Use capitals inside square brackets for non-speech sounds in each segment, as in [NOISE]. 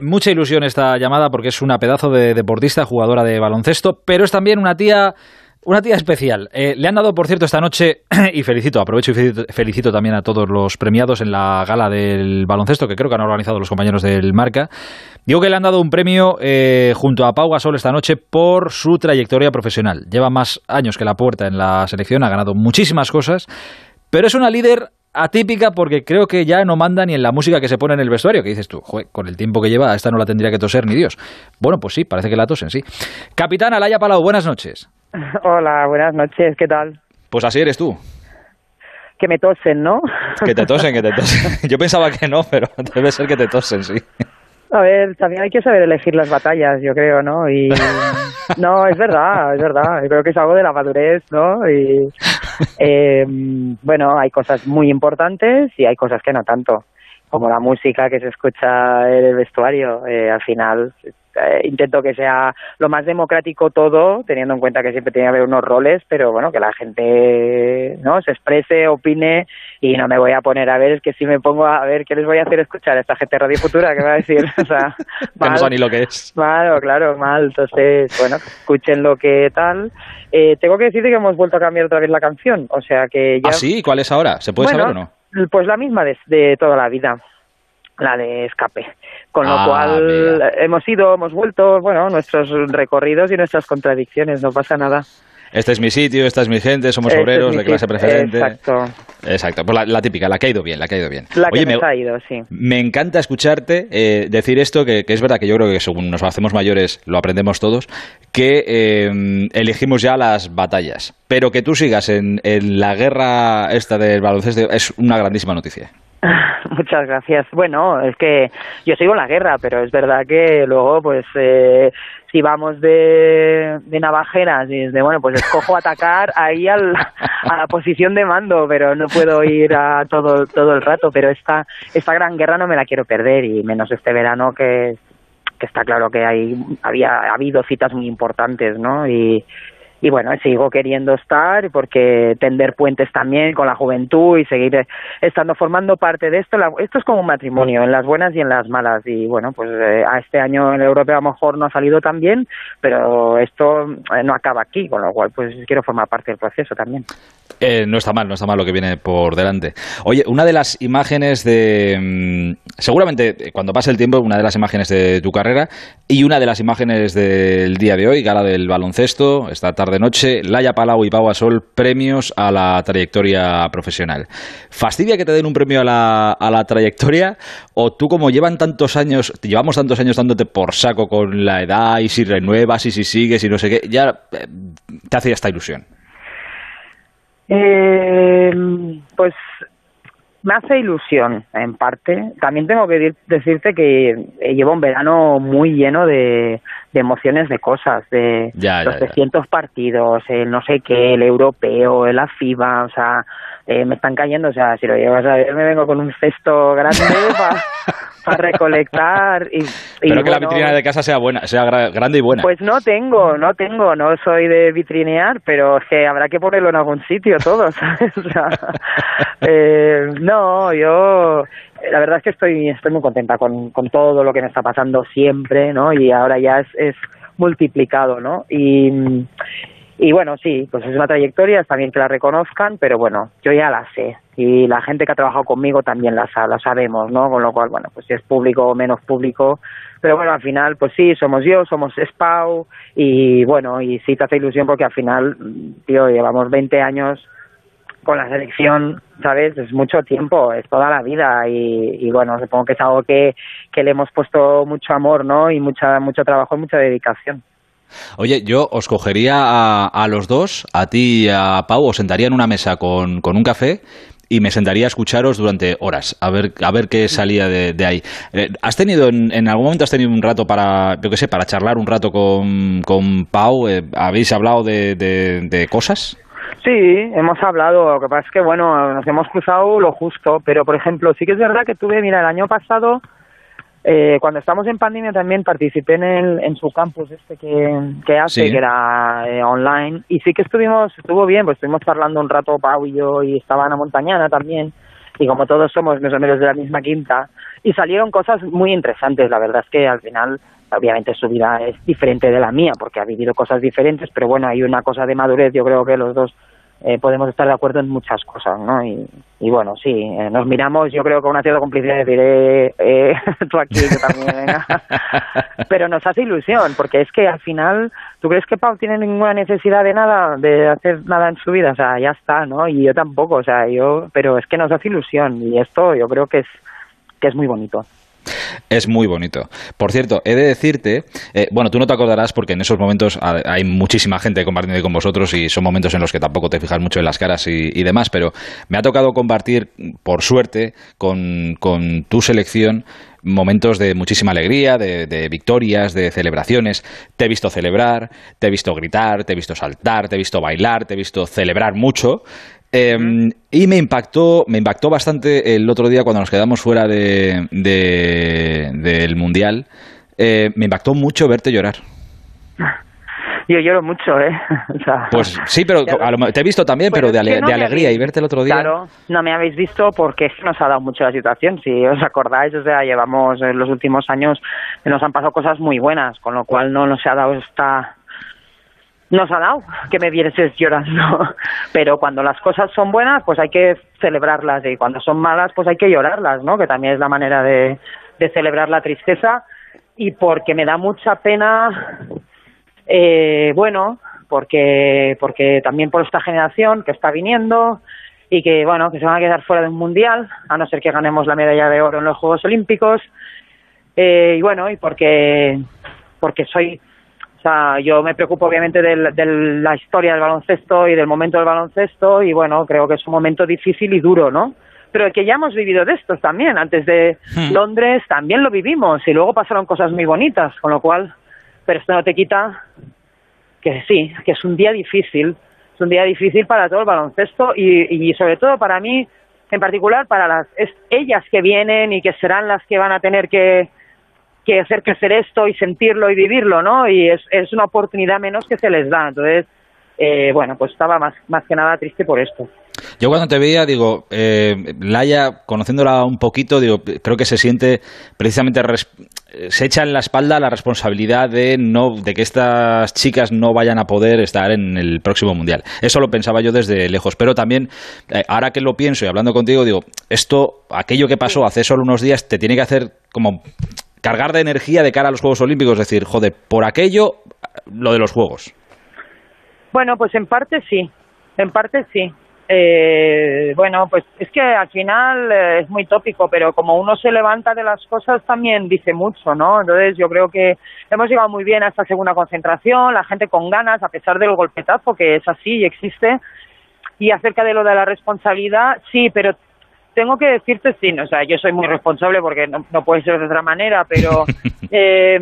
mucha ilusión esta llamada porque es una pedazo de deportista, jugadora de baloncesto, pero es también una tía una tía especial. Eh, le han dado, por cierto, esta noche, [CLEARS THROAT] y felicito, aprovecho y felicito, también a todos los premiados en la gala del baloncesto, que creo que han organizado los compañeros del Marca. Digo que le han dado un premio eh, junto a Pau Gasol esta noche por su trayectoria profesional. Lleva más años que la puerta en la selección, ha ganado muchísimas cosas, pero es una líder atípica porque creo que ya no manda ni en la música que se pone en el vestuario, que dices tú, con el tiempo que lleva, esta no la tendría que toser ni Dios. Bueno, pues sí, parece que la tosen, sí. Capitán Alaya Palau, buenas noches. [LAUGHS] Hola, buenas noches, ¿qué tal? Pues así eres tú. Que me tosen, ¿no? Que te tosen, que te [LAUGHS] tosen. [LAUGHS] Yo pensaba que no, pero debe ser que te tosen, sí. A ver, también hay que saber elegir las batallas, yo creo, ¿no? Y no, es verdad, es verdad. Yo creo que es algo de la madurez, ¿no? Y eh, bueno, hay cosas muy importantes y hay cosas que no tanto, como la música que se escucha en el vestuario. Eh, al final eh, intento que sea lo más democrático todo, teniendo en cuenta que siempre tiene que haber unos roles, pero bueno, que la gente no se exprese, opine y no me voy a poner a ver, es que si me pongo a ver qué les voy a hacer escuchar a esta gente de Radio Futura, ¿qué va a decir? [LAUGHS] O sea, mal, no ni lo que es. Claro, claro, mal. Entonces, bueno, escuchen lo que tal. Eh, tengo que decirte que hemos vuelto a cambiar otra vez la canción, o sea que ya... ¿Ah, sí? ¿Cuál es ahora? ¿Se puede saber o no? Pues la misma de toda la vida la de escape. Con lo ah, cual hemos ido, hemos vuelto, bueno, nuestros recorridos y nuestras contradicciones, no pasa nada. Este es mi sitio, esta es mi gente, somos este obreros de clase preferente. Exacto. Exacto, pues la, típica, la que ha ido bien, la que ha ido bien. La que me, ha ido, sí. Me encanta escucharte eh, decir esto, que, es verdad que yo creo que según nos hacemos mayores lo aprendemos todos, que eh, elegimos ya las batallas. Pero que tú sigas en, en la guerra esta del baloncesto es una grandísima noticia. [LAUGHS] Muchas gracias. Bueno, es que yo sigo la guerra, pero es verdad que luego, pues, eh, si vamos de, navajeras y de, bueno, pues escojo atacar ahí a la posición de mando, pero no puedo ir a todo, todo el rato. Pero esta, esta gran guerra no me la quiero perder y menos este verano que, que está claro que hay, había ha habido citas muy importantes, ¿no? Y, y bueno, sigo queriendo estar porque tender puentes también con la juventud y seguir estando formando parte de esto. Esto es como un matrimonio, en las buenas y en las malas. Y bueno, pues eh, a este año en el europeo a lo mejor no ha salido tan bien, pero esto eh, no acaba aquí, con lo cual pues quiero formar parte del proceso también. Eh, no está mal, no está mal lo que viene por delante. Oye, una de las imágenes de... Mm, seguramente cuando pase el tiempo, una de las imágenes de tu carrera y una de las imágenes del día de hoy, gala del baloncesto, esta tarde-noche, Laia Palau y Pau Sol, premios a la trayectoria profesional. ¿Fastidia que te den un premio a la, a la trayectoria? ¿O tú como llevan tantos años, llevamos tantos años dándote por saco con la edad y si renuevas y si sigues y no sé qué, ya eh, te hace esta ilusión? Eh, pues me hace ilusión, en parte. También tengo que decirte que llevo un verano muy lleno de, emociones, de cosas, de los 300 partidos, el no sé qué, el europeo, el FIBA, o sea, eh, me están cayendo, o sea, si lo llevas a ver, me vengo con un cesto grande [LAUGHS] para recolectar. Y, [LAUGHS] Pero que la vitrina de casa sea buena, sea grande y buena. Pues no tengo, no tengo, no soy de vitrinear, pero que habrá que ponerlo en algún sitio todo, [LAUGHS] ¿sabes? O sea, [LAUGHS] eh, no, yo la verdad es que estoy, estoy muy contenta con, con todo lo que me está pasando siempre, ¿no? Y ahora ya es, es multiplicado, ¿no? Y y bueno, sí, pues es una trayectoria, está bien que la reconozcan, pero bueno, yo ya la sé. Y la gente que ha trabajado conmigo también la, la sabemos, ¿no? Con lo cual, bueno, pues si es público o menos público. Pero bueno, al final, pues sí, somos yo, somos SPAU. Y bueno, y sí te hace ilusión porque al final, tío, llevamos 20 años con la selección, ¿sabes? Es mucho tiempo, es toda la vida. Y, y bueno, supongo que es algo que, que le hemos puesto mucho amor, ¿no? Y mucha, mucho trabajo y mucha dedicación. Oye, yo os cogería a, los dos, a ti y a Pau, os sentaría en una mesa con, un café y me sentaría a escucharos durante horas, a ver, a ver qué salía de, ahí. Eh, ¿Has tenido, en, algún momento has tenido un rato para, yo qué sé, para charlar un rato con, con Pau? Eh, ¿Habéis hablado de, de, cosas? Sí, hemos hablado. Lo que pasa es que, bueno, nos hemos cruzado lo justo. Pero, por ejemplo, sí que es verdad que tuve, mira, el año pasado eh, cuando estamos en pandemia también participé en, el, en su campus este que, hace, que era eh, online, y sí que estuvimos, estuvo bien, pues estuvimos hablando un rato Pau y yo, y estaba Ana Montañana también, y como todos somos más o menos de la misma quinta, y salieron cosas muy interesantes. La verdad es que al final, obviamente su vida es diferente de la mía, porque ha vivido cosas diferentes, pero bueno, hay una cosa de madurez, yo creo que los dos eh, podemos estar de acuerdo en muchas cosas, ¿no? Y, y bueno, sí, eh, nos miramos, yo creo, con una cierta complicidad de decir, eh, eh [LAUGHS] tú aquí, yo también, [LAUGHS] pero nos hace ilusión, porque es que al final, ¿tú crees que Pau tiene ninguna necesidad de nada, de hacer nada en su vida? O sea, ya está, ¿no? Y yo tampoco, o sea, yo, pero es que nos hace ilusión, y esto yo creo que es, que es muy bonito. Es muy bonito. Por cierto, he de decirte, eh, bueno, tú no te acordarás porque en esos momentos hay muchísima gente compartiendo con vosotros y son momentos en los que tampoco te fijas mucho en las caras y, demás, pero me ha tocado compartir, por suerte, con, con tu selección momentos de muchísima alegría, de, de, victorias, de celebraciones. Te he visto celebrar, te he visto gritar, te he visto saltar, te he visto bailar, te he visto celebrar mucho. Em, y me impactó, me impactó bastante el otro día cuando nos quedamos fuera de, del Mundial. Eh, me impactó mucho verte llorar. [LAUGHS] Yo lloro mucho, ¿eh? [LAUGHS] pues sí, pero te he visto también, pero de, alegría y verte el otro día. Claro, no me habéis visto porque nos ha dado mucho la situación. Si os acordáis, o sea, llevamos en los últimos años, nos han pasado cosas muy buenas, con lo cual no nos ha dado esta nos ha dado que me vienes llorando, [LAUGHS] pero cuando las cosas son buenas, pues hay que celebrarlas y cuando son malas, pues hay que llorarlas, ¿no? Que también es la manera de, de celebrar la tristeza. Y porque me da mucha pena, eh, bueno, porque porque también por esta generación que está viniendo y que bueno que se van a quedar fuera de un mundial a no ser que ganemos la medalla de oro en los Juegos Olímpicos. Eh, y bueno y porque porque soy yo me preocupo obviamente de, la historia del baloncesto y del momento del baloncesto y bueno, creo que es un momento difícil y duro, ¿no? Pero que ya hemos vivido de estos también. Antes de hmm. Londres también lo vivimos y luego pasaron cosas muy bonitas, con lo cual, pero esto no te quita que sí, que es un día difícil, es un día difícil para todo el baloncesto y, y sobre todo para mí en particular para las ellas que vienen y que serán las que van a tener que que hacer crecer esto y sentirlo y vivirlo, ¿no? Y es, es una oportunidad menos que se les da. Entonces, eh, bueno, pues estaba más, más que nada triste por esto. Yo cuando te veía, digo, eh, Laia, conociéndola un poquito, digo, creo que se siente precisamente, se echa en la espalda la responsabilidad de, no, de que estas chicas no vayan a poder estar en el próximo Mundial. Eso lo pensaba yo desde lejos, pero también, eh, ahora que lo pienso y hablando contigo, digo, esto, aquello que pasó hace solo unos días, te tiene que hacer como cargar de energía de cara a los Juegos Olímpicos, es decir, joder, por aquello, lo de los Juegos. Bueno, pues en parte sí, en parte sí. Eh, bueno, pues es que al final eh, es muy tópico, pero como uno se levanta de las cosas también dice mucho, ¿no? Entonces yo creo que hemos llegado muy bien a esta segunda concentración, la gente con ganas, a pesar del golpetazo que es así y existe. Y acerca de lo de la responsabilidad, sí, pero tengo que decirte, sí, o sea, yo soy muy responsable porque no, puede ser de otra manera, pero [LAUGHS] eh,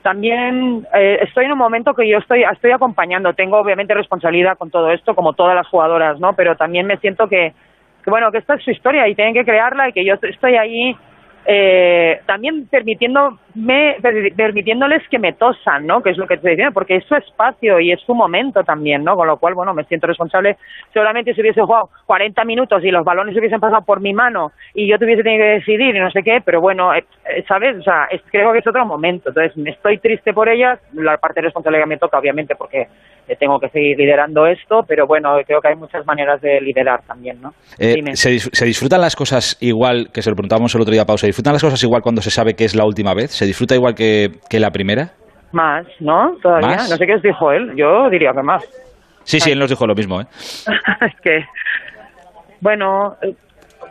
también eh, estoy en un momento que yo estoy, estoy acompañando, tengo obviamente responsabilidad con todo esto, como todas las jugadoras, ¿no? Pero también me siento que, que bueno, que esta es su historia y tienen que crearla y que yo estoy ahí eh, también permitiéndome, permitiéndoles que me tosan, ¿no? Que es lo que te diciendo, porque es su espacio y es su momento también, ¿no? Con lo cual, bueno, me siento responsable. Seguramente si hubiese jugado 40 minutos y los balones hubiesen pasado por mi mano y yo tuviese tenido que decidir y no sé qué, pero bueno, eh, eh, ¿sabes? O sea, creo que es otro momento. Entonces, me estoy triste por ellas, la parte de responsabilidad me toca, obviamente, porque tengo que seguir liderando esto, pero bueno, creo que hay muchas maneras de liderar también, ¿no? ¿se, ¿se, disfrutan las cosas igual, que se lo preguntábamos el otro día, Pausa, disfrutan las cosas igual cuando se sabe que es la última vez? ¿Se disfruta igual que, la primera? Más, ¿no? Todavía. No sé qué os dijo él. Yo diría que más. Sí, sí, él nos dijo lo mismo, ¿eh? [LAUGHS] es que, bueno,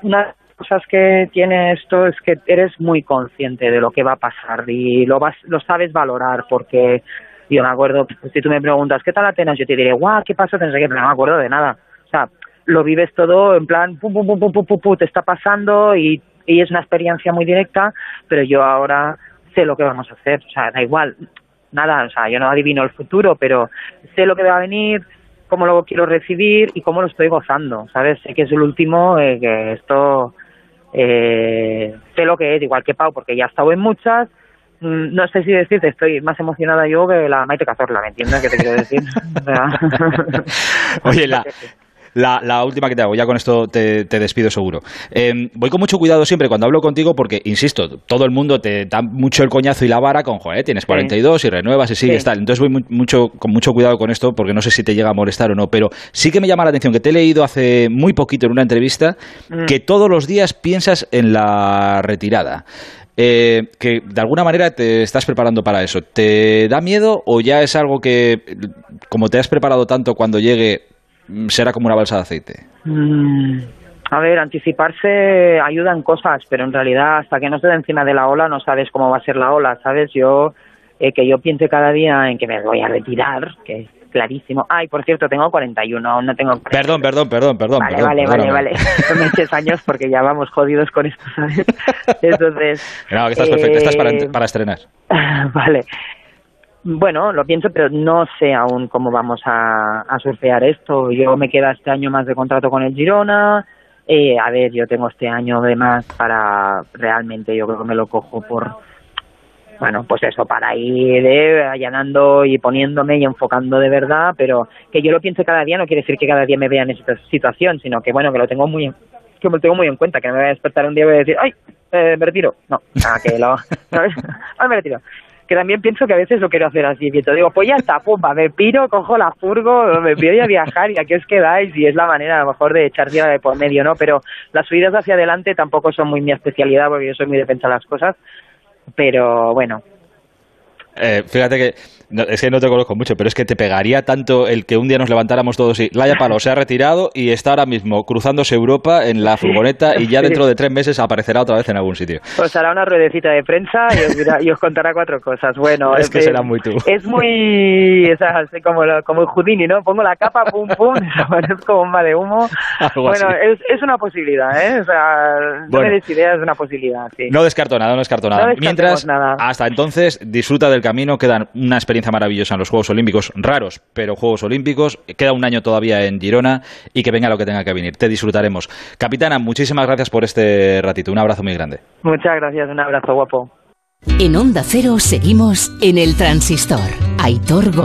una de las cosas que tiene esto es que eres muy consciente de lo que va a pasar y lo, vas, lo sabes valorar porque yo me acuerdo, si tú me preguntas, ¿qué tal Atenas? Yo te diré, guau, ¿qué pasa? Pero no me acuerdo de nada. O sea, lo vives todo en plan, pum, pum, pum, pum, pum, pum, pum, te está pasando y es una experiencia muy directa, pero yo ahora sé lo que vamos a hacer, o sea, da igual, nada, o sea, yo no adivino el futuro, pero sé lo que va a venir, cómo lo quiero recibir y cómo lo estoy gozando, ¿sabes? Sé que es el último, eh, que esto, eh, sé lo que es, igual que Pau, porque ya he estado en muchas, no sé si decirte, estoy más emocionada yo que la Maite Cazorla, ¿me entiendes qué te quiero decir? [LAUGHS] [LAUGHS] Oye, la, la, última que te hago, ya con esto te, despido seguro. Em, voy con mucho cuidado siempre cuando hablo contigo porque, insisto, todo el mundo te da mucho el coñazo y la vara con, joder, tienes 42 y renuevas y sigues tal. Entonces voy mucho, con mucho cuidado con esto porque no sé si te llega a molestar o no, pero sí que me llama la atención que te he leído hace muy poquito en una entrevista mm. que todos los días piensas en la retirada. Eh, que de alguna manera te estás preparando para eso. ¿Te da miedo o ya es algo que, como te has preparado tanto, cuando llegue mm, será como una balsa de aceite? Mm, a ver, anticiparse ayuda en cosas, pero en realidad hasta que no estés encima de la ola no sabes cómo va a ser la ola, ¿sabes? Yo, eh, que yo piense cada día en que me voy a retirar, que clarísimo. Ay, por cierto, tengo 41, aún no tengo... Perdón, perdón, perdón, perdón. Vale, vale, vale, vale. Son [LAUGHS] años porque ya vamos jodidos con esto, ¿sabes? Entonces... No, que estás perfecto, estás para, eh, para estrenar. [LAUGHS] vale. Bueno, lo pienso, pero no sé aún cómo vamos a, a surfear esto. Yo me queda este año más de contrato con el Girona. Eh, a ver, yo tengo este año de más para realmente, yo creo que me lo cojo por bueno, pues eso, para ir eh, allanando y poniéndome y enfocando de verdad, pero que yo lo piense cada día no quiere decir que cada día me vea en esa situación, sino que bueno, que lo tengo muy que me lo tengo muy en cuenta, que no me voy a despertar un día y voy a decir, ay, eh, me retiro. No, nada, que lo. [LAUGHS] Ay, me retiro. Que también pienso que a veces lo quiero hacer así, y digo, pues ya está, pumba, me piro, cojo la furgo, me pido a viajar y aquí os quedáis y es la manera a lo mejor de echar tierra de por medio, ¿no? Pero las subidas hacia adelante tampoco son muy mi especialidad porque yo soy muy defensa de las cosas, pero bueno. Eh, fíjate que es que no te conozco mucho, pero es que te pegaría tanto el que un día nos levantáramos todos y Laia Palo se ha retirado y está ahora mismo cruzándose Europa en la furgoneta y ya dentro de tres meses aparecerá otra vez en algún sitio. Pues hará una ruedecita de prensa y os, contará cuatro cosas. Bueno, es, que será muy tú. Es muy es así como, como el Houdini, ¿no? Pongo la capa, pum, pum, [LAUGHS] como bomba de humo. bueno, es, es, una posibilidad, ¿eh? O sea, no me des idea, es una posibilidad, sí. No descarto nada, no descarto nada. Mientras, hasta entonces, disfruta del camino, quedan una experiencia maravillosa en los Juegos Olímpicos, raros, pero Juegos Olímpicos. Queda un año todavía en Girona y que venga lo que tenga que venir. Te disfrutaremos. Capitana, muchísimas gracias por este ratito. Un abrazo muy grande. Muchas gracias, un abrazo guapo. En Onda Cero seguimos en el Transistor. Aitor Gómez.